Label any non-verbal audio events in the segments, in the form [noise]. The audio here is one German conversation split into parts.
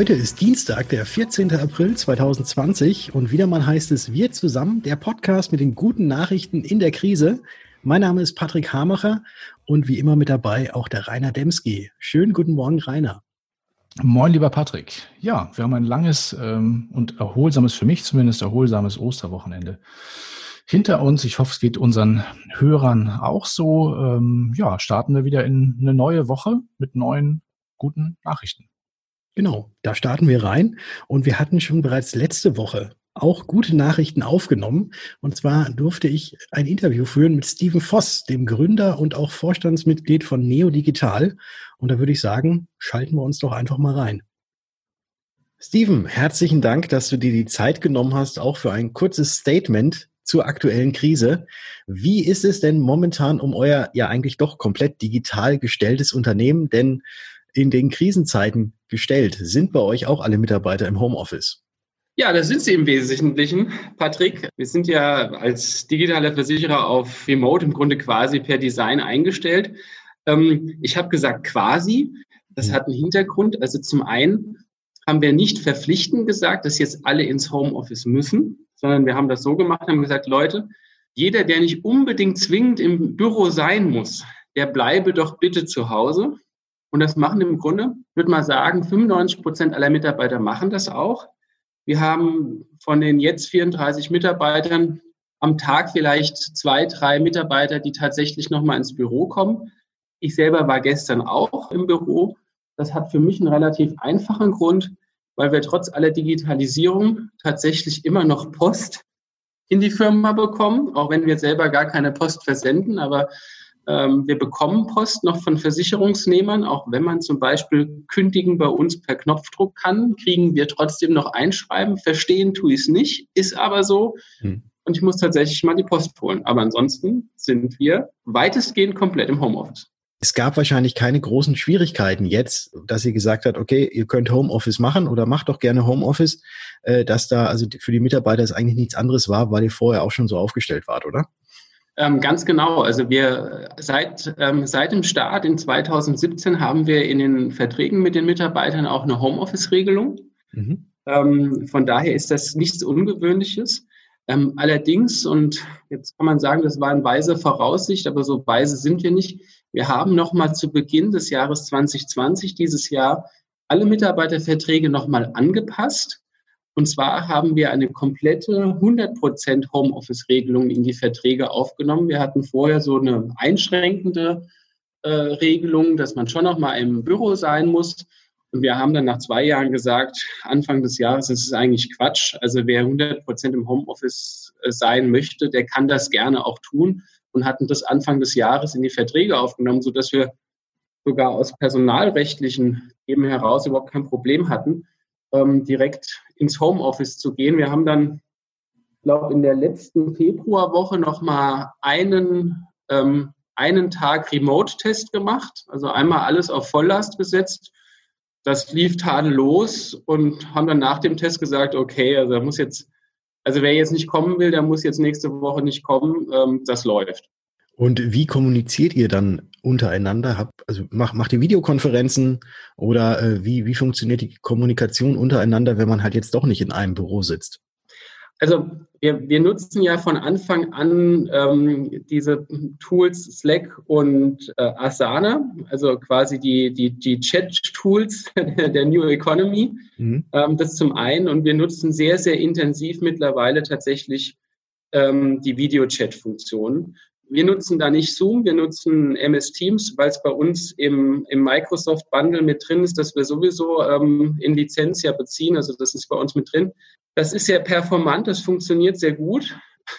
Heute ist Dienstag, der 14. April 2020 und wieder mal heißt es Wir zusammen, der Podcast mit den guten Nachrichten in der Krise. Mein Name ist Patrick Hamacher und wie immer mit dabei auch der Rainer Demski. Schönen guten Morgen, Rainer. Moin, lieber Patrick. Ja, wir haben ein langes ähm, und erholsames, für mich zumindest erholsames Osterwochenende hinter uns. Ich hoffe, es geht unseren Hörern auch so. Ähm, ja, starten wir wieder in eine neue Woche mit neuen guten Nachrichten. Genau, da starten wir rein. Und wir hatten schon bereits letzte Woche auch gute Nachrichten aufgenommen. Und zwar durfte ich ein Interview führen mit Steven Voss, dem Gründer und auch Vorstandsmitglied von Neo Digital. Und da würde ich sagen, schalten wir uns doch einfach mal rein. Steven, herzlichen Dank, dass du dir die Zeit genommen hast, auch für ein kurzes Statement zur aktuellen Krise. Wie ist es denn momentan um euer ja eigentlich doch komplett digital gestelltes Unternehmen? Denn in den Krisenzeiten gestellt? Sind bei euch auch alle Mitarbeiter im Homeoffice? Ja, das sind sie im Wesentlichen, Patrick. Wir sind ja als digitaler Versicherer auf Remote im Grunde quasi per Design eingestellt. Ähm, ich habe gesagt quasi. Das mhm. hat einen Hintergrund. Also zum einen haben wir nicht verpflichtend gesagt, dass jetzt alle ins Homeoffice müssen, sondern wir haben das so gemacht, haben gesagt, Leute, jeder, der nicht unbedingt zwingend im Büro sein muss, der bleibe doch bitte zu Hause. Und das machen im Grunde, würde mal sagen, 95 Prozent aller Mitarbeiter machen das auch. Wir haben von den jetzt 34 Mitarbeitern am Tag vielleicht zwei, drei Mitarbeiter, die tatsächlich nochmal ins Büro kommen. Ich selber war gestern auch im Büro. Das hat für mich einen relativ einfachen Grund, weil wir trotz aller Digitalisierung tatsächlich immer noch Post in die Firma bekommen, auch wenn wir selber gar keine Post versenden. Aber wir bekommen Post noch von Versicherungsnehmern, auch wenn man zum Beispiel kündigen bei uns per Knopfdruck kann, kriegen wir trotzdem noch Einschreiben. Verstehen tue ich es nicht, ist aber so. Hm. Und ich muss tatsächlich mal die Post holen. Aber ansonsten sind wir weitestgehend komplett im Homeoffice. Es gab wahrscheinlich keine großen Schwierigkeiten jetzt, dass ihr gesagt habt, okay, ihr könnt Homeoffice machen oder macht doch gerne Homeoffice, äh, dass da also für die Mitarbeiter es eigentlich nichts anderes war, weil ihr vorher auch schon so aufgestellt wart, oder? Ähm, ganz genau. Also wir seit, ähm, seit dem Start in 2017 haben wir in den Verträgen mit den Mitarbeitern auch eine Homeoffice-Regelung. Mhm. Ähm, von daher ist das nichts Ungewöhnliches. Ähm, allerdings, und jetzt kann man sagen, das war eine weise Voraussicht, aber so weise sind wir nicht. Wir haben nochmal zu Beginn des Jahres 2020 dieses Jahr alle Mitarbeiterverträge nochmal angepasst und zwar haben wir eine komplette 100% Homeoffice-Regelung in die Verträge aufgenommen. Wir hatten vorher so eine einschränkende äh, Regelung, dass man schon noch mal im Büro sein muss. Und wir haben dann nach zwei Jahren gesagt, Anfang des Jahres, das ist eigentlich Quatsch. Also wer 100% im Homeoffice äh, sein möchte, der kann das gerne auch tun und hatten das Anfang des Jahres in die Verträge aufgenommen, sodass wir sogar aus personalrechtlichen Themen heraus überhaupt kein Problem hatten ähm, direkt ins Homeoffice zu gehen. Wir haben dann, glaube in der letzten Februarwoche noch mal einen ähm, einen Tag Remote-Test gemacht, also einmal alles auf Volllast gesetzt. Das lief tadellos und haben dann nach dem Test gesagt, okay, also da muss jetzt, also wer jetzt nicht kommen will, der muss jetzt nächste Woche nicht kommen. Ähm, das läuft. Und wie kommuniziert ihr dann untereinander? Habt, also macht, macht ihr Videokonferenzen oder äh, wie, wie funktioniert die Kommunikation untereinander, wenn man halt jetzt doch nicht in einem Büro sitzt? Also wir, wir nutzen ja von Anfang an ähm, diese Tools Slack und äh, Asana, also quasi die, die, die Chat-Tools [laughs] der New Economy. Mhm. Ähm, das zum einen. Und wir nutzen sehr, sehr intensiv mittlerweile tatsächlich ähm, die Video-Chat-Funktion wir nutzen da nicht Zoom, wir nutzen MS Teams, weil es bei uns im, im Microsoft Bundle mit drin ist, dass wir sowieso ähm, in Lizenz ja beziehen. Also das ist bei uns mit drin. Das ist sehr performant, das funktioniert sehr gut.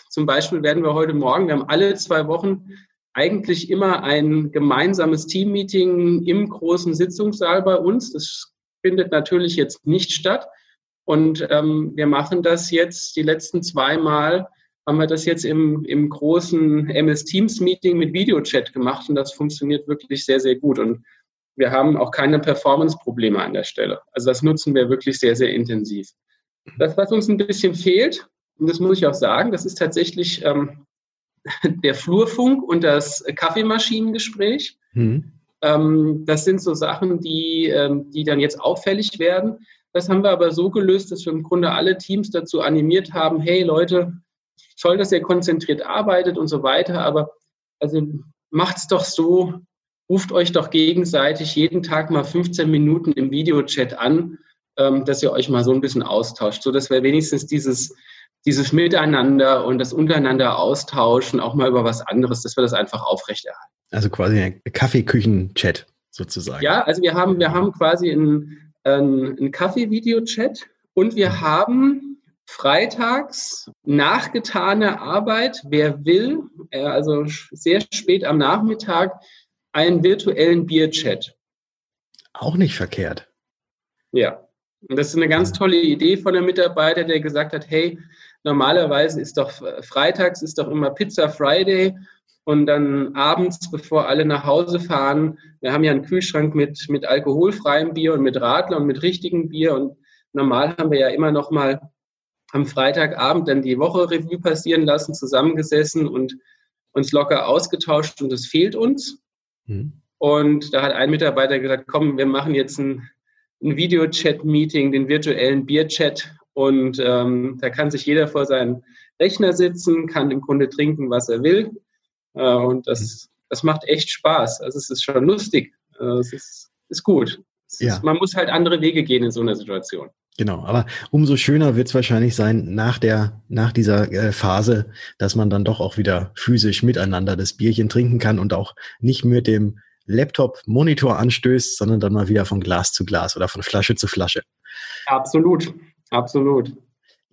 Zum Beispiel werden wir heute Morgen, wir haben alle zwei Wochen eigentlich immer ein gemeinsames Team-Meeting im großen Sitzungssaal bei uns. Das findet natürlich jetzt nicht statt. Und ähm, wir machen das jetzt die letzten zwei Mal haben wir das jetzt im, im großen MS Teams Meeting mit Videochat gemacht und das funktioniert wirklich sehr, sehr gut. Und wir haben auch keine Performance-Probleme an der Stelle. Also das nutzen wir wirklich sehr, sehr intensiv. Das, was uns ein bisschen fehlt, und das muss ich auch sagen, das ist tatsächlich ähm, [laughs] der Flurfunk und das Kaffeemaschinengespräch. Mhm. Ähm, das sind so Sachen, die, ähm, die dann jetzt auffällig werden. Das haben wir aber so gelöst, dass wir im Grunde alle Teams dazu animiert haben, hey Leute, toll, dass ihr konzentriert arbeitet und so weiter, aber also macht's doch so, ruft euch doch gegenseitig jeden Tag mal 15 Minuten im Videochat an, ähm, dass ihr euch mal so ein bisschen austauscht, so dass wir wenigstens dieses dieses Miteinander und das untereinander austauschen, auch mal über was anderes, dass wir das einfach aufrechterhalten. Also quasi ein Kaffeeküchen-Chat sozusagen. Ja, also wir haben, wir haben quasi einen, einen Kaffee-Video-Chat und wir haben freitags nachgetane Arbeit, wer will, äh, also sehr spät am Nachmittag, einen virtuellen Bierchat. Auch nicht verkehrt. Ja, und das ist eine ganz tolle Idee von einem Mitarbeiter, der gesagt hat, hey, normalerweise ist doch freitags ist doch immer Pizza Friday und dann abends, bevor alle nach Hause fahren, wir haben ja einen Kühlschrank mit, mit alkoholfreiem Bier und mit Radler und mit richtigem Bier und normal haben wir ja immer noch mal am Freitagabend dann die Woche Revue passieren lassen, zusammengesessen und uns locker ausgetauscht und das fehlt uns. Mhm. Und da hat ein Mitarbeiter gesagt, komm, wir machen jetzt ein, ein Videochat-Meeting, den virtuellen Bierchat und ähm, da kann sich jeder vor seinen Rechner sitzen, kann im Grunde trinken, was er will. Äh, und das, das macht echt Spaß. Also es ist schon lustig. Äh, es ist, ist gut. Es ja. Ist, man muss halt andere Wege gehen in so einer Situation. Genau, aber umso schöner wird es wahrscheinlich sein nach der, nach dieser äh, Phase, dass man dann doch auch wieder physisch miteinander das Bierchen trinken kann und auch nicht mit dem Laptop-Monitor anstößt, sondern dann mal wieder von Glas zu Glas oder von Flasche zu Flasche. Absolut. Absolut.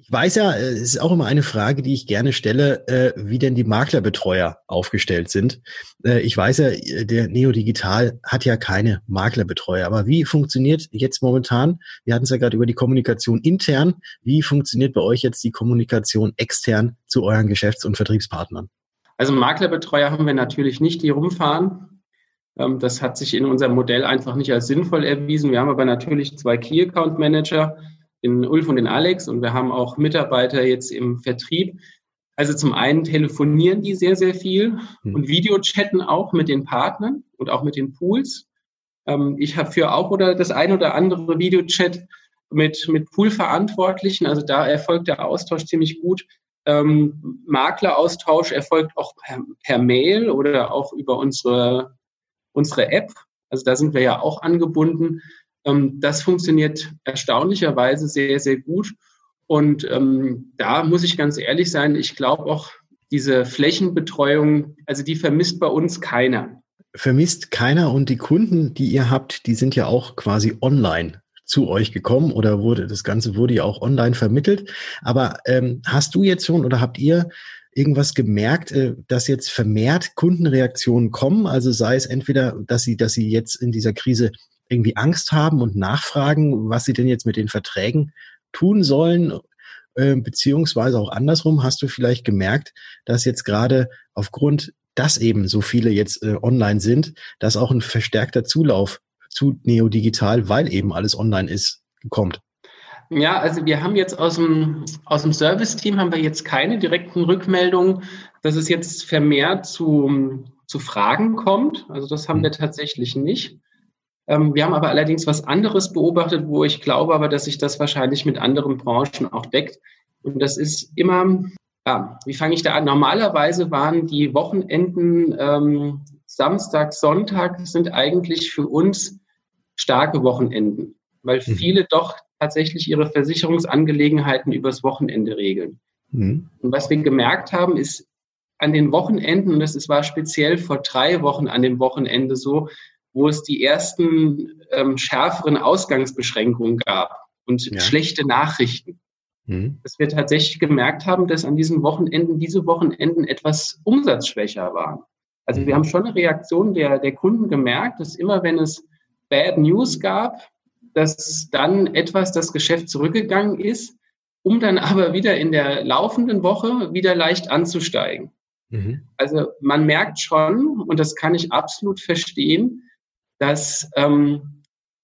Ich weiß ja, äh, es ist auch immer eine Frage, die ich gerne stelle, äh, wie denn die Maklerbetreuer aufgestellt sind. Äh, ich weiß ja, der Neodigital hat ja keine Maklerbetreuer, aber wie funktioniert jetzt momentan, wir hatten es ja gerade über die Kommunikation intern, wie funktioniert bei euch jetzt die Kommunikation extern zu euren Geschäfts- und Vertriebspartnern? Also Maklerbetreuer haben wir natürlich nicht, die rumfahren. Ähm, das hat sich in unserem Modell einfach nicht als sinnvoll erwiesen. Wir haben aber natürlich zwei Key Account Manager, den Ulf und den Alex und wir haben auch Mitarbeiter jetzt im Vertrieb. Also zum einen telefonieren die sehr, sehr viel hm. und Videochatten auch mit den Partnern und auch mit den Pools. Ähm, ich habe für auch oder das ein oder andere Videochat mit, mit Poolverantwortlichen. Also da erfolgt der Austausch ziemlich gut. Ähm, Makleraustausch erfolgt auch per, per Mail oder auch über unsere, unsere App. Also da sind wir ja auch angebunden. Ähm, das funktioniert erstaunlicherweise sehr, sehr gut. Und ähm, da muss ich ganz ehrlich sein, ich glaube auch, diese Flächenbetreuung, also die vermisst bei uns keiner. Vermisst keiner und die Kunden, die ihr habt, die sind ja auch quasi online zu euch gekommen oder wurde das Ganze wurde ja auch online vermittelt. Aber ähm, hast du jetzt schon oder habt ihr irgendwas gemerkt, äh, dass jetzt vermehrt Kundenreaktionen kommen? Also sei es entweder, dass sie, dass sie jetzt in dieser Krise irgendwie Angst haben und nachfragen, was sie denn jetzt mit den Verträgen tun sollen, äh, beziehungsweise auch andersrum, hast du vielleicht gemerkt, dass jetzt gerade aufgrund, dass eben so viele jetzt äh, online sind, dass auch ein verstärkter Zulauf zu Neodigital, weil eben alles online ist, kommt. Ja, also wir haben jetzt aus dem, aus dem Service-Team haben wir jetzt keine direkten Rückmeldungen, dass es jetzt vermehrt zu, zu Fragen kommt. Also das haben hm. wir tatsächlich nicht. Ähm, wir haben aber allerdings was anderes beobachtet, wo ich glaube aber, dass sich das wahrscheinlich mit anderen Branchen auch deckt. Und das ist immer, ja, wie fange ich da an? Normalerweise waren die Wochenenden ähm, Samstag, Sonntag sind eigentlich für uns starke Wochenenden, weil mhm. viele doch tatsächlich ihre Versicherungsangelegenheiten übers Wochenende regeln. Mhm. Und was wir gemerkt haben, ist an den Wochenenden, und das war speziell vor drei Wochen an dem Wochenende so, wo es die ersten ähm, schärferen Ausgangsbeschränkungen gab und ja. schlechte Nachrichten. Mhm. Dass wir tatsächlich gemerkt haben, dass an diesen Wochenenden, diese Wochenenden etwas umsatzschwächer waren. Also mhm. wir haben schon eine Reaktion der, der Kunden gemerkt, dass immer wenn es Bad News gab, dass dann etwas das Geschäft zurückgegangen ist, um dann [laughs] aber wieder in der laufenden Woche wieder leicht anzusteigen. Mhm. Also man merkt schon, und das kann ich absolut verstehen, dass ähm,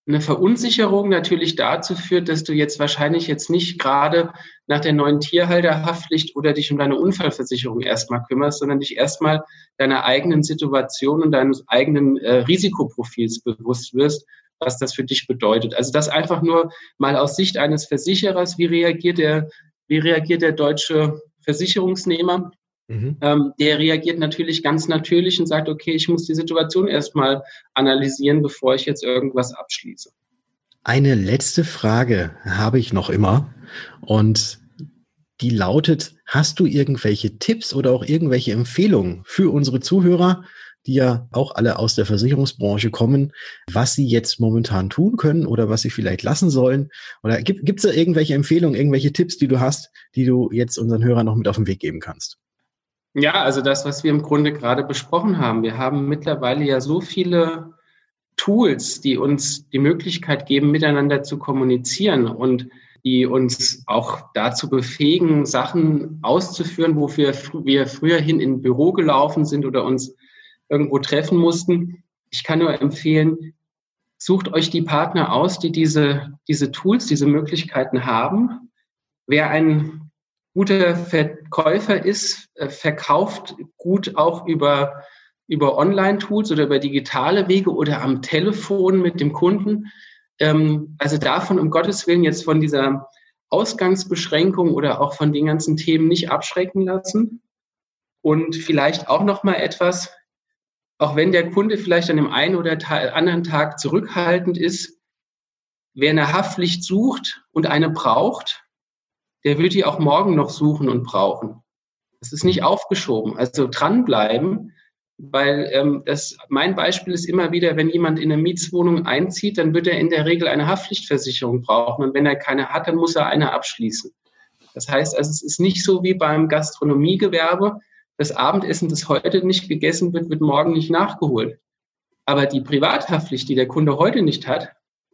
eine Verunsicherung natürlich dazu führt, dass du jetzt wahrscheinlich jetzt nicht gerade nach der neuen Tierhalterhaftpflicht oder dich um deine Unfallversicherung erstmal kümmerst, sondern dich erstmal deiner eigenen Situation und deines eigenen äh, Risikoprofils bewusst wirst, was das für dich bedeutet. Also das einfach nur mal aus Sicht eines Versicherers, wie reagiert der, wie reagiert der deutsche Versicherungsnehmer? Mhm. Ähm, der reagiert natürlich ganz natürlich und sagt, okay, ich muss die Situation erstmal analysieren, bevor ich jetzt irgendwas abschließe. Eine letzte Frage habe ich noch immer und die lautet, hast du irgendwelche Tipps oder auch irgendwelche Empfehlungen für unsere Zuhörer, die ja auch alle aus der Versicherungsbranche kommen, was sie jetzt momentan tun können oder was sie vielleicht lassen sollen? Oder gibt es da irgendwelche Empfehlungen, irgendwelche Tipps, die du hast, die du jetzt unseren Hörern noch mit auf den Weg geben kannst? Ja, also das, was wir im Grunde gerade besprochen haben. Wir haben mittlerweile ja so viele Tools, die uns die Möglichkeit geben, miteinander zu kommunizieren und die uns auch dazu befähigen, Sachen auszuführen, wofür wir früher hin in Büro gelaufen sind oder uns irgendwo treffen mussten. Ich kann nur empfehlen, sucht euch die Partner aus, die diese, diese Tools, diese Möglichkeiten haben. Wer ein guter Verkäufer ist, äh, verkauft gut auch über, über Online-Tools oder über digitale Wege oder am Telefon mit dem Kunden. Ähm, also davon, um Gottes Willen, jetzt von dieser Ausgangsbeschränkung oder auch von den ganzen Themen nicht abschrecken lassen. Und vielleicht auch noch mal etwas, auch wenn der Kunde vielleicht an dem einen oder anderen Tag zurückhaltend ist, wer eine Haftpflicht sucht und eine braucht, der wird die auch morgen noch suchen und brauchen. Das ist nicht aufgeschoben. Also dranbleiben, weil ähm, das, mein Beispiel ist immer wieder, wenn jemand in eine Mietswohnung einzieht, dann wird er in der Regel eine Haftpflichtversicherung brauchen. Und wenn er keine hat, dann muss er eine abschließen. Das heißt also, es ist nicht so wie beim Gastronomiegewerbe. Das Abendessen, das heute nicht gegessen wird, wird morgen nicht nachgeholt. Aber die Privathaftpflicht, die der Kunde heute nicht hat,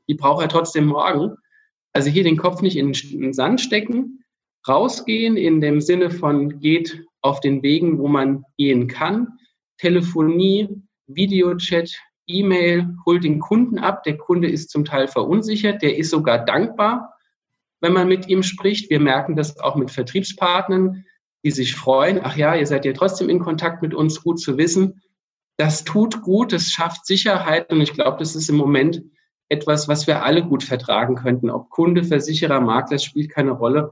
die braucht er trotzdem morgen. Also hier den Kopf nicht in den Sand stecken, rausgehen in dem Sinne von geht auf den Wegen, wo man gehen kann. Telefonie, Videochat, E-Mail, holt den Kunden ab. Der Kunde ist zum Teil verunsichert, der ist sogar dankbar, wenn man mit ihm spricht. Wir merken das auch mit Vertriebspartnern, die sich freuen. Ach ja, ihr seid ja trotzdem in Kontakt mit uns, gut zu wissen. Das tut gut, das schafft Sicherheit und ich glaube, das ist im Moment etwas, was wir alle gut vertragen könnten. Ob Kunde, Versicherer, Makler, spielt keine Rolle.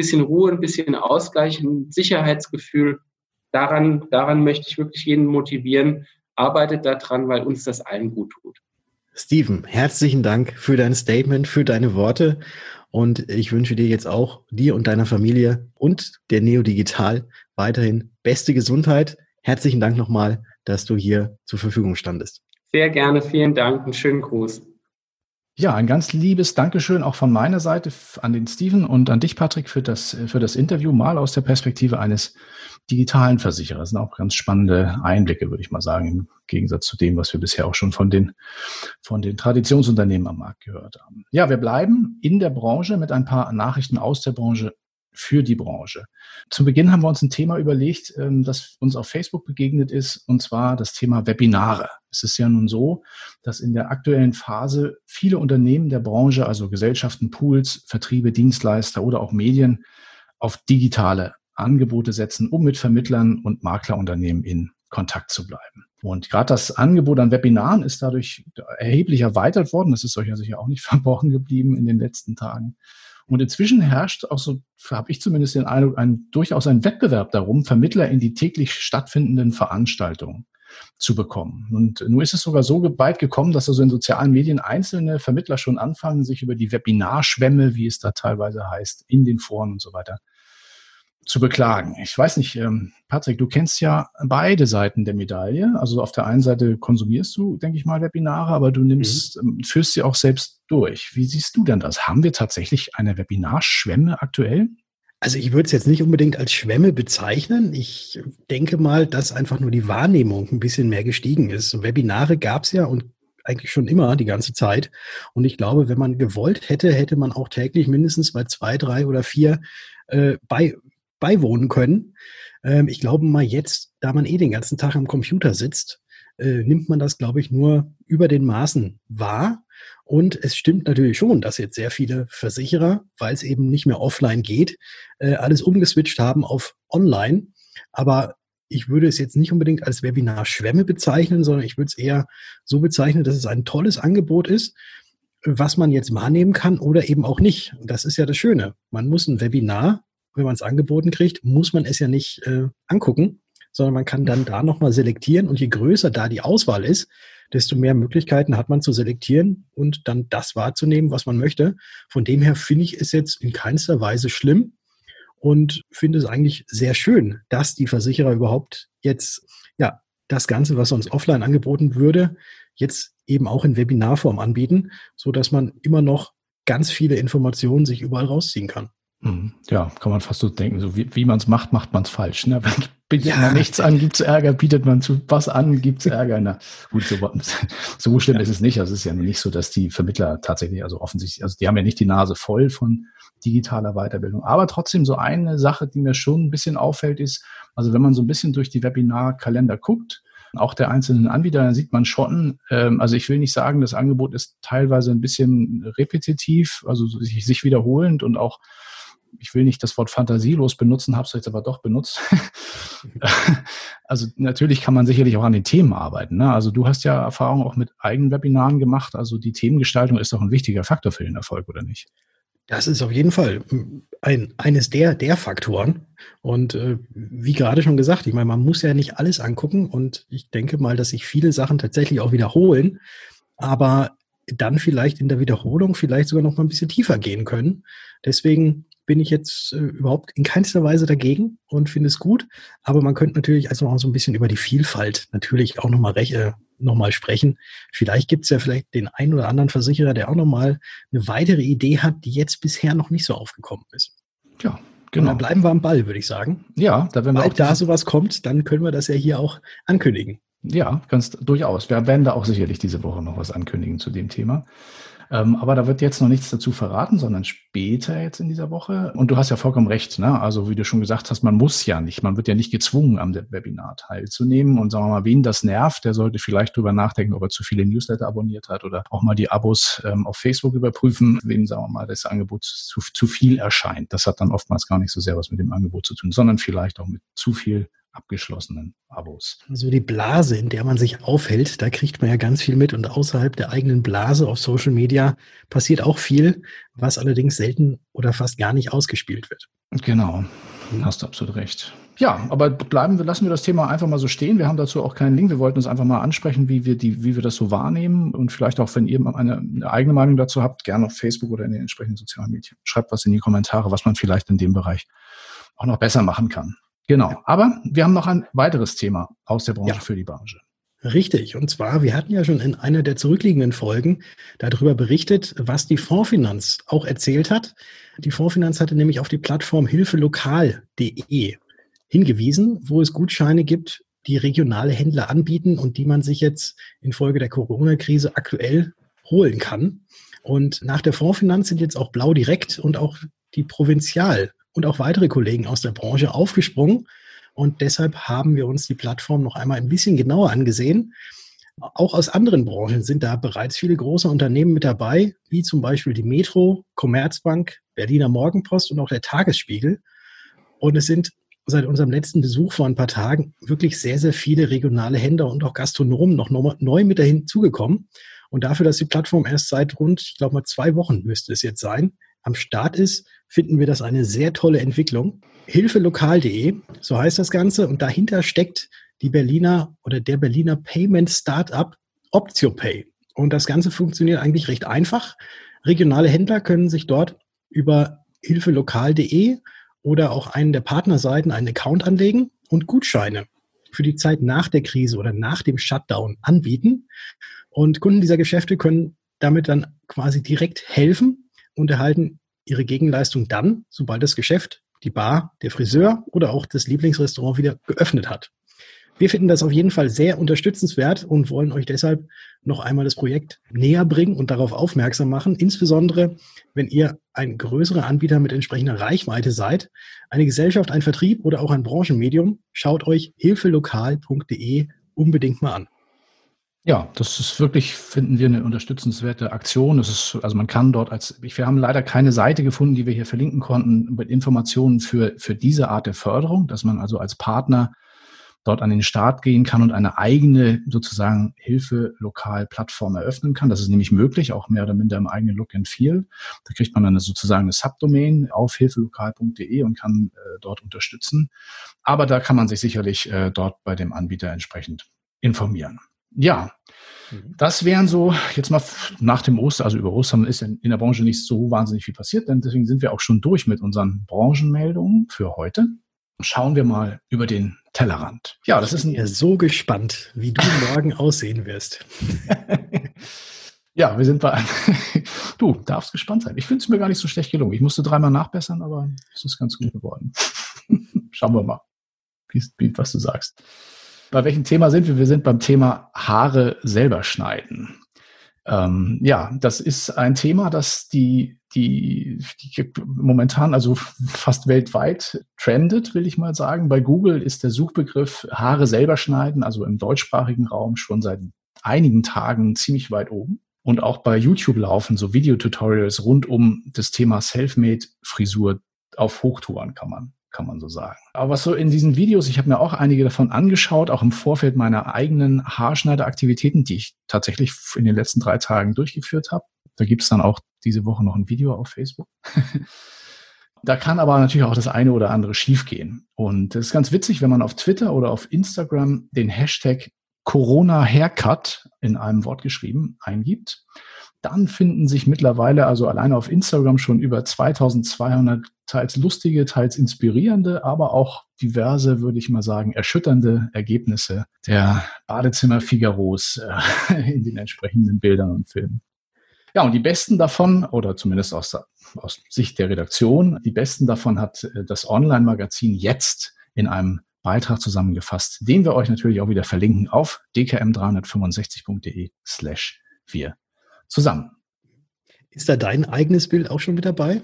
Ein bisschen Ruhe, ein bisschen Ausgleich, ein Sicherheitsgefühl. Daran, daran möchte ich wirklich jeden motivieren. Arbeitet daran, weil uns das allen gut tut. Steven, herzlichen Dank für dein Statement, für deine Worte. Und ich wünsche dir jetzt auch, dir und deiner Familie und der Neo Digital weiterhin beste Gesundheit. Herzlichen Dank nochmal, dass du hier zur Verfügung standest. Sehr gerne, vielen Dank, einen schönen Gruß. Ja, ein ganz liebes Dankeschön auch von meiner Seite an den Steven und an dich, Patrick, für das, für das Interview, mal aus der Perspektive eines digitalen Versicherers. Das sind auch ganz spannende Einblicke, würde ich mal sagen, im Gegensatz zu dem, was wir bisher auch schon von den, von den Traditionsunternehmen am Markt gehört haben. Ja, wir bleiben in der Branche mit ein paar Nachrichten aus der Branche für die Branche. Zu Beginn haben wir uns ein Thema überlegt, ähm, das uns auf Facebook begegnet ist, und zwar das Thema Webinare. Es ist ja nun so, dass in der aktuellen Phase viele Unternehmen der Branche, also Gesellschaften, Pools, Vertriebe, Dienstleister oder auch Medien, auf digitale Angebote setzen, um mit Vermittlern und Maklerunternehmen in Kontakt zu bleiben. Und gerade das Angebot an Webinaren ist dadurch erheblich erweitert worden. Das ist euch ja sicher auch nicht [laughs] verborgen geblieben in den letzten Tagen. Und inzwischen herrscht auch so, habe ich zumindest den Eindruck, ein, durchaus ein Wettbewerb darum, Vermittler in die täglich stattfindenden Veranstaltungen zu bekommen. Und nun ist es sogar so weit gekommen, dass also in sozialen Medien einzelne Vermittler schon anfangen, sich über die Webinarschwämme, wie es da teilweise heißt, in den Foren und so weiter, zu beklagen. Ich weiß nicht, ähm, Patrick, du kennst ja beide Seiten der Medaille. Also auf der einen Seite konsumierst du, denke ich mal, Webinare, aber du nimmst, mhm. Ähm, führst sie auch selbst durch. Wie siehst du denn das? Haben wir tatsächlich eine Webinarschwemme aktuell? Also ich würde es jetzt nicht unbedingt als Schwemme bezeichnen. Ich denke mal, dass einfach nur die Wahrnehmung ein bisschen mehr gestiegen ist. Webinare gab es ja und eigentlich schon immer die ganze Zeit. Und ich glaube, wenn man gewollt hätte, hätte man auch täglich mindestens bei zwei, drei oder vier äh, bei beiwohnen können. Ähm, ich glaube mal jetzt, da man eh den ganzen Tag am Computer sitzt, äh, nimmt man das, glaube ich, nur über den Maßen wahr. Und es stimmt natürlich schon, dass jetzt sehr viele Versicherer, weil es eben nicht mehr offline geht, äh, alles umgeswitcht haben auf online. Aber ich würde es jetzt nicht unbedingt als Webinar-Schwemme bezeichnen, sondern ich würde es eher so bezeichnen, dass es ein tolles Angebot ist, was man jetzt wahrnehmen kann oder eben auch nicht. Das ist ja das Schöne. Man muss ein Webinar, wenn man es angeboten kriegt, muss man es ja nicht äh, angucken, sondern man kann dann da nochmal selektieren und je größer da die Auswahl ist, desto mehr Möglichkeiten hat man zu selektieren und dann das wahrzunehmen, was man möchte. Von dem her finde ich es jetzt in keinster Weise schlimm und finde es eigentlich sehr schön, dass die Versicherer überhaupt jetzt, ja, das Ganze, was sonst offline angeboten würde, jetzt eben auch in Webinarform anbieten, so dass man immer noch ganz viele Informationen sich überall rausziehen kann. Mhm. Ja, kann man fast so denken. So wie, wie man es macht, macht man es falsch. Ne? [laughs] Bietet ja. man nichts an, gibt es Ärger, bietet man zu was an, gibt es Ärger. Na gut, so, [laughs] so schlimm ja. ist es nicht. Also es ist ja nicht so, dass die Vermittler tatsächlich, also offensichtlich, also die haben ja nicht die Nase voll von digitaler Weiterbildung. Aber trotzdem so eine Sache, die mir schon ein bisschen auffällt, ist, also wenn man so ein bisschen durch die Webinarkalender guckt, auch der einzelnen Anbieter, dann sieht man schon, ähm, also ich will nicht sagen, das Angebot ist teilweise ein bisschen repetitiv, also sich, sich wiederholend und auch ich will nicht das Wort fantasielos benutzen, habe es jetzt aber doch benutzt. [laughs] also natürlich kann man sicherlich auch an den Themen arbeiten. Ne? Also du hast ja Erfahrung auch mit eigenen Webinaren gemacht. Also die Themengestaltung ist doch ein wichtiger Faktor für den Erfolg, oder nicht? Das ist auf jeden Fall ein, eines der, der Faktoren. Und äh, wie gerade schon gesagt, ich meine, man muss ja nicht alles angucken. Und ich denke mal, dass sich viele Sachen tatsächlich auch wiederholen. Aber dann vielleicht in der Wiederholung vielleicht sogar noch mal ein bisschen tiefer gehen können. Deswegen bin ich jetzt äh, überhaupt in keinster Weise dagegen und finde es gut. Aber man könnte natürlich also noch so ein bisschen über die Vielfalt natürlich auch nochmal äh, noch mal sprechen. Vielleicht gibt es ja vielleicht den einen oder anderen Versicherer, der auch nochmal eine weitere Idee hat, die jetzt bisher noch nicht so aufgekommen ist. Ja, Genau. dann bleiben wir am Ball, würde ich sagen. Ja, da wenn wir auch da sowas kommt, dann können wir das ja hier auch ankündigen. Ja, ganz durchaus. Wir werden da auch sicherlich diese Woche noch was ankündigen zu dem Thema. Ähm, aber da wird jetzt noch nichts dazu verraten, sondern später jetzt in dieser Woche. Und du hast ja vollkommen recht, ne? Also wie du schon gesagt hast, man muss ja nicht, man wird ja nicht gezwungen, am Webinar teilzunehmen. Und sagen wir mal, wen das nervt, der sollte vielleicht drüber nachdenken, ob er zu viele Newsletter abonniert hat oder auch mal die Abos ähm, auf Facebook überprüfen, wem, sagen wir mal, das Angebot zu, zu viel erscheint. Das hat dann oftmals gar nicht so sehr was mit dem Angebot zu tun, sondern vielleicht auch mit zu viel abgeschlossenen Abos. Also die Blase, in der man sich aufhält, da kriegt man ja ganz viel mit und außerhalb der eigenen Blase auf Social Media passiert auch viel, was allerdings selten oder fast gar nicht ausgespielt wird. Genau, hast du absolut recht. Ja, aber bleiben wir, lassen wir das Thema einfach mal so stehen. Wir haben dazu auch keinen Link. Wir wollten uns einfach mal ansprechen, wie wir die, wie wir das so wahrnehmen und vielleicht auch, wenn ihr eine, eine eigene Meinung dazu habt, gerne auf Facebook oder in den entsprechenden sozialen Medien. Schreibt was in die Kommentare, was man vielleicht in dem Bereich auch noch besser machen kann. Genau. Aber wir haben noch ein weiteres Thema aus der Branche ja. für die Branche. Richtig. Und zwar, wir hatten ja schon in einer der zurückliegenden Folgen darüber berichtet, was die Fondsfinanz auch erzählt hat. Die Fondsfinanz hatte nämlich auf die Plattform hilfelokal.de hingewiesen, wo es Gutscheine gibt, die regionale Händler anbieten und die man sich jetzt infolge der Corona-Krise aktuell holen kann. Und nach der Fondsfinanz sind jetzt auch Blau direkt und auch die Provinzial und auch weitere Kollegen aus der Branche aufgesprungen. Und deshalb haben wir uns die Plattform noch einmal ein bisschen genauer angesehen. Auch aus anderen Branchen sind da bereits viele große Unternehmen mit dabei, wie zum Beispiel die Metro, Commerzbank, Berliner Morgenpost und auch der Tagesspiegel. Und es sind seit unserem letzten Besuch vor ein paar Tagen wirklich sehr, sehr viele regionale Händler und auch Gastronomen noch neu mit dahin zugekommen. Und dafür, dass die Plattform erst seit rund, ich glaube mal zwei Wochen müsste es jetzt sein, am Start ist, finden wir das eine sehr tolle Entwicklung. Hilfelokal.de, so heißt das Ganze, und dahinter steckt die Berliner oder der Berliner Payment Startup OptioPay. Und das Ganze funktioniert eigentlich recht einfach. Regionale Händler können sich dort über hilfelokal.de oder auch einen der Partnerseiten einen Account anlegen und Gutscheine für die Zeit nach der Krise oder nach dem Shutdown anbieten. Und Kunden dieser Geschäfte können damit dann quasi direkt helfen, und erhalten ihre Gegenleistung dann, sobald das Geschäft, die Bar, der Friseur oder auch das Lieblingsrestaurant wieder geöffnet hat. Wir finden das auf jeden Fall sehr unterstützenswert und wollen euch deshalb noch einmal das Projekt näher bringen und darauf aufmerksam machen, insbesondere wenn ihr ein größerer Anbieter mit entsprechender Reichweite seid, eine Gesellschaft, ein Vertrieb oder auch ein Branchenmedium, schaut euch hilfelokal.de unbedingt mal an. Ja, das ist wirklich, finden wir, eine unterstützenswerte Aktion. Das ist, also man kann dort als, wir haben leider keine Seite gefunden, die wir hier verlinken konnten mit Informationen für, für diese Art der Förderung, dass man also als Partner dort an den Start gehen kann und eine eigene sozusagen Hilfe-Lokal-Plattform eröffnen kann. Das ist nämlich möglich, auch mehr oder minder im eigenen Look and Feel. Da kriegt man dann sozusagen eine Subdomain auf hilfelokal.de und kann äh, dort unterstützen. Aber da kann man sich sicherlich äh, dort bei dem Anbieter entsprechend informieren. Ja, mhm. das wären so, jetzt mal nach dem Oster, also über Ostern ist in, der Branche nicht so wahnsinnig viel passiert, denn deswegen sind wir auch schon durch mit unseren Branchenmeldungen für heute. Schauen wir mal über den Tellerrand. Ja, das ist ein. Ja, so gespannt, wie du [laughs] morgen aussehen wirst. ja, wir sind bei. [laughs] du darfst gespannt sein. Ich finde es mir gar nicht so schlecht gelungen. Ich musste dreimal nachbessern, aber es ist ganz gut geworden. [laughs] Schauen wir mal, wie, was du sagst. Bei welchem Thema sind wir? Wir sind beim Thema Haare selber schneiden. Ähm, ja, das ist ein Thema, das die, die, die momentan, also fast weltweit trendet, will ich mal sagen. Bei Google ist der Suchbegriff Haare selber schneiden, also im deutschsprachigen Raum schon seit einigen Tagen ziemlich weit oben. Und auch bei YouTube laufen so Videotutorials rund um das Thema Selfmade Frisur auf Hochtouren, kann man kann man so sagen. Aber was so in diesen Videos, ich habe mir auch einige davon angeschaut, auch im Vorfeld meiner eigenen Haarschneideraktivitäten, die ich tatsächlich in den letzten drei Tagen durchgeführt habe. Da gibt es dann auch diese Woche noch ein Video auf Facebook. [laughs] da kann aber natürlich auch das eine oder andere schiefgehen. Und das ist ganz witzig, wenn man auf Twitter oder auf Instagram den Hashtag Corona Haircut in einem Wort geschrieben eingibt dann finden sich mittlerweile also alleine auf Instagram schon über 2200 teils lustige, teils inspirierende, aber auch diverse, würde ich mal sagen, erschütternde Ergebnisse der Badezimmer Figaros äh, [laughs] in den entsprechenden Bildern und Filmen. Ja, und die besten davon, oder zumindest aus, aus Sicht der Redaktion, die besten davon hat äh, das Online-Magazin jetzt in einem Beitrag zusammengefasst, den wir euch natürlich auch wieder verlinken auf dkm365.de slash wir zusammen. Ist da dein eigenes Bild auch schon mit dabei?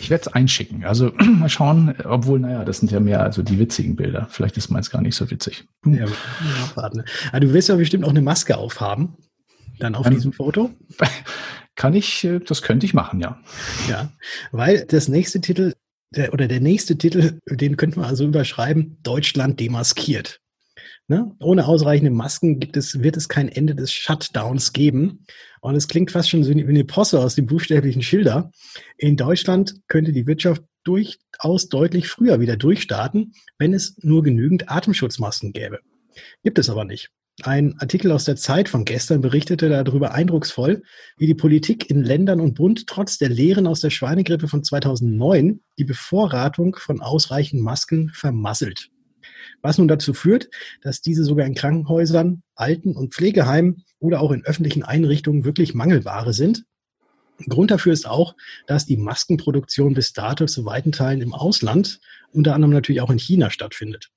Ich werde es einschicken. Also [clears throat] mal schauen, obwohl, naja, das sind ja mehr also die witzigen Bilder. Vielleicht ist meins gar nicht so witzig. Ja, warten. Aber du wirst ja bestimmt auch eine Maske aufhaben. Dann auf ähm, diesem Foto. [laughs] Kann ich, äh, das könnte ich machen, ja. Ja, weil das nächste Titel, der, oder der nächste Titel, den könnten wir also überschreiben, Deutschland demaskiert. Ne? Ohne ausreichende Masken gibt es, wird es kein Ende des Shutdowns geben. Und es klingt fast schon wie eine Posse aus dem buchstäblichen Schilder. In Deutschland könnte die Wirtschaft durchaus deutlich früher wieder durchstarten, wenn es nur genügend Atemschutzmasken gäbe. Gibt es aber nicht. Ein Artikel aus der Zeit von gestern berichtete darüber eindrucksvoll, wie die Politik in Ländern und Bund trotz der Lehren aus der Schweinegrippe von 2009 die Bevorratung von ausreichend Masken vermasselt was nun dazu führt, dass diese sogar in Krankenhäusern, Alten- und Pflegeheimen oder auch in öffentlichen Einrichtungen wirklich Mangelware sind. Grund dafür ist auch, dass die Maskenproduktion bis dato zu weiten Teilen im Ausland, unter anderem natürlich auch in China stattfindet.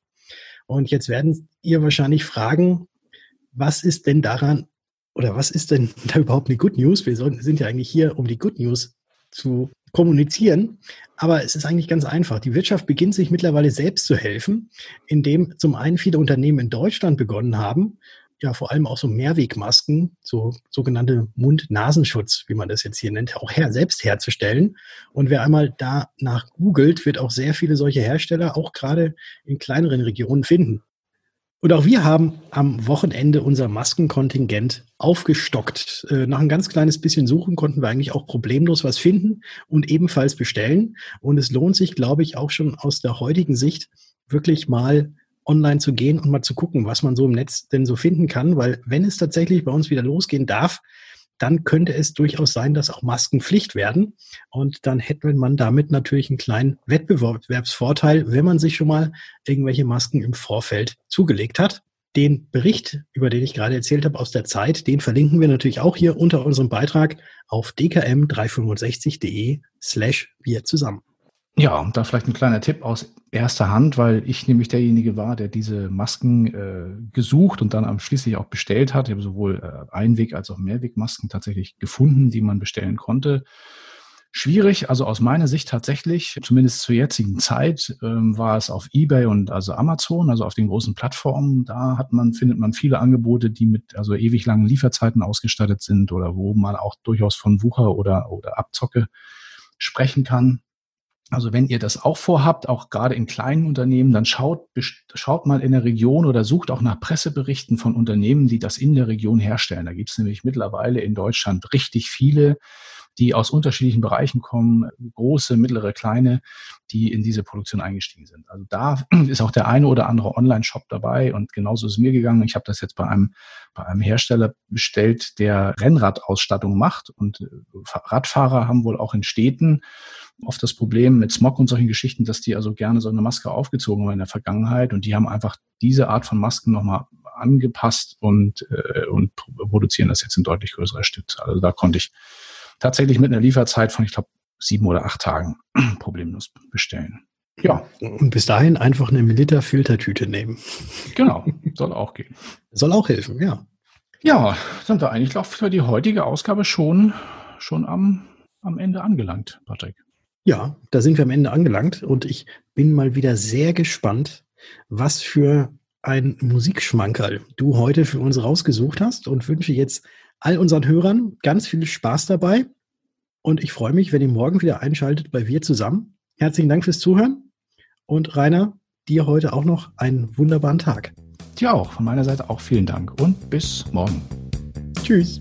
Und jetzt werden ihr wahrscheinlich fragen, was ist denn daran oder was ist denn [laughs] da überhaupt eine Good News? Wir sind ja eigentlich hier, um die Good News zu kommunizieren. Aber es ist eigentlich ganz einfach. Die Wirtschaft beginnt sich mittlerweile selbst zu helfen, indem zum einen viele Unternehmen in Deutschland begonnen haben, ja vor allem auch so Mehrwegmasken, so sogenannte Mund-Nasenschutz, wie man das jetzt hier nennt, auch her, selbst herzustellen. Und wer einmal danach googelt, wird auch sehr viele solche Hersteller auch gerade in kleineren Regionen finden. Und auch wir haben am Wochenende unser Maskenkontingent aufgestockt. Äh, nach ein ganz kleines bisschen Suchen konnten wir eigentlich auch problemlos was finden und ebenfalls bestellen. Und es lohnt sich, glaube ich, auch schon aus der heutigen Sicht wirklich mal online zu gehen und mal zu gucken, was man so im Netz denn so finden kann. Weil wenn es tatsächlich bei uns wieder losgehen darf, dann könnte es durchaus sein, dass auch Masken Pflicht werden. Und dann hätte man damit natürlich einen kleinen Wettbewerbsvorteil, wenn man sich schon mal irgendwelche Masken im Vorfeld zugelegt hat. Den Bericht, über den ich gerade erzählt habe aus der Zeit, den verlinken wir natürlich auch hier unter unserem Beitrag auf dkm365.de slash wir zusammen. Ja, und da vielleicht ein kleiner Tipp aus erster Hand, weil ich nämlich derjenige war, der diese Masken äh, gesucht und dann schließlich auch bestellt hat. Ich habe sowohl äh, Einweg- als auch Mehrwegmasken tatsächlich gefunden, die man bestellen konnte. Schwierig, also aus meiner Sicht tatsächlich, zumindest zur jetzigen Zeit, ähm, war es auf eBay und also Amazon, also auf den großen Plattformen. Da hat man, findet man viele Angebote, die mit also ewig langen Lieferzeiten ausgestattet sind oder wo man auch durchaus von Wucher oder, oder Abzocke sprechen kann. Also wenn ihr das auch vorhabt, auch gerade in kleinen Unternehmen, dann schaut, schaut mal in der Region oder sucht auch nach Presseberichten von Unternehmen, die das in der Region herstellen. Da gibt es nämlich mittlerweile in Deutschland richtig viele die aus unterschiedlichen Bereichen kommen, große, mittlere, kleine, die in diese Produktion eingestiegen sind. Also da [clears throat] ist auch der eine oder andere Online-Shop dabei und genauso ist es mir gegangen. Ich habe das jetzt bei einem, bei einem Hersteller bestellt, der Rennradausstattung macht und äh, Radfahrer haben wohl auch in Städten oft das Problem mit Smog und solchen Geschichten, dass die also gerne so eine Maske aufgezogen haben in der Vergangenheit und die haben einfach diese Art von Masken nochmal angepasst und, äh, und produzieren das jetzt in deutlich größerer Stückzahl. Also da konnte ich tatsächlich mit einer Lieferzeit von, ich glaube, sieben oder acht Tagen [clears throat] problemlos bestellen. Ja. Und bis dahin einfach eine Milliliter-Filtertüte nehmen. Genau, soll auch gehen. [laughs] Soll auch helfen, ja. Ja, sind wir eigentlich auch für die heutige Ausgabe schon, schon am, am Ende angelangt, Patrick. Ja, da sind wir am Ende angelangt und ich bin mal wieder sehr gespannt, was für ein Musikschmankerl du heute für uns rausgesucht hast und wünsche jetzt all unseren Hörern ganz viel Spaß dabei. Und ich freue mich, wenn ihr morgen wieder einschaltet bei Wir zusammen. Herzlichen Dank fürs Zuhören. Und Rainer, dir heute auch noch einen wunderbaren Tag. Dir auch. Von meiner Seite auch vielen Dank und bis morgen. Tschüss.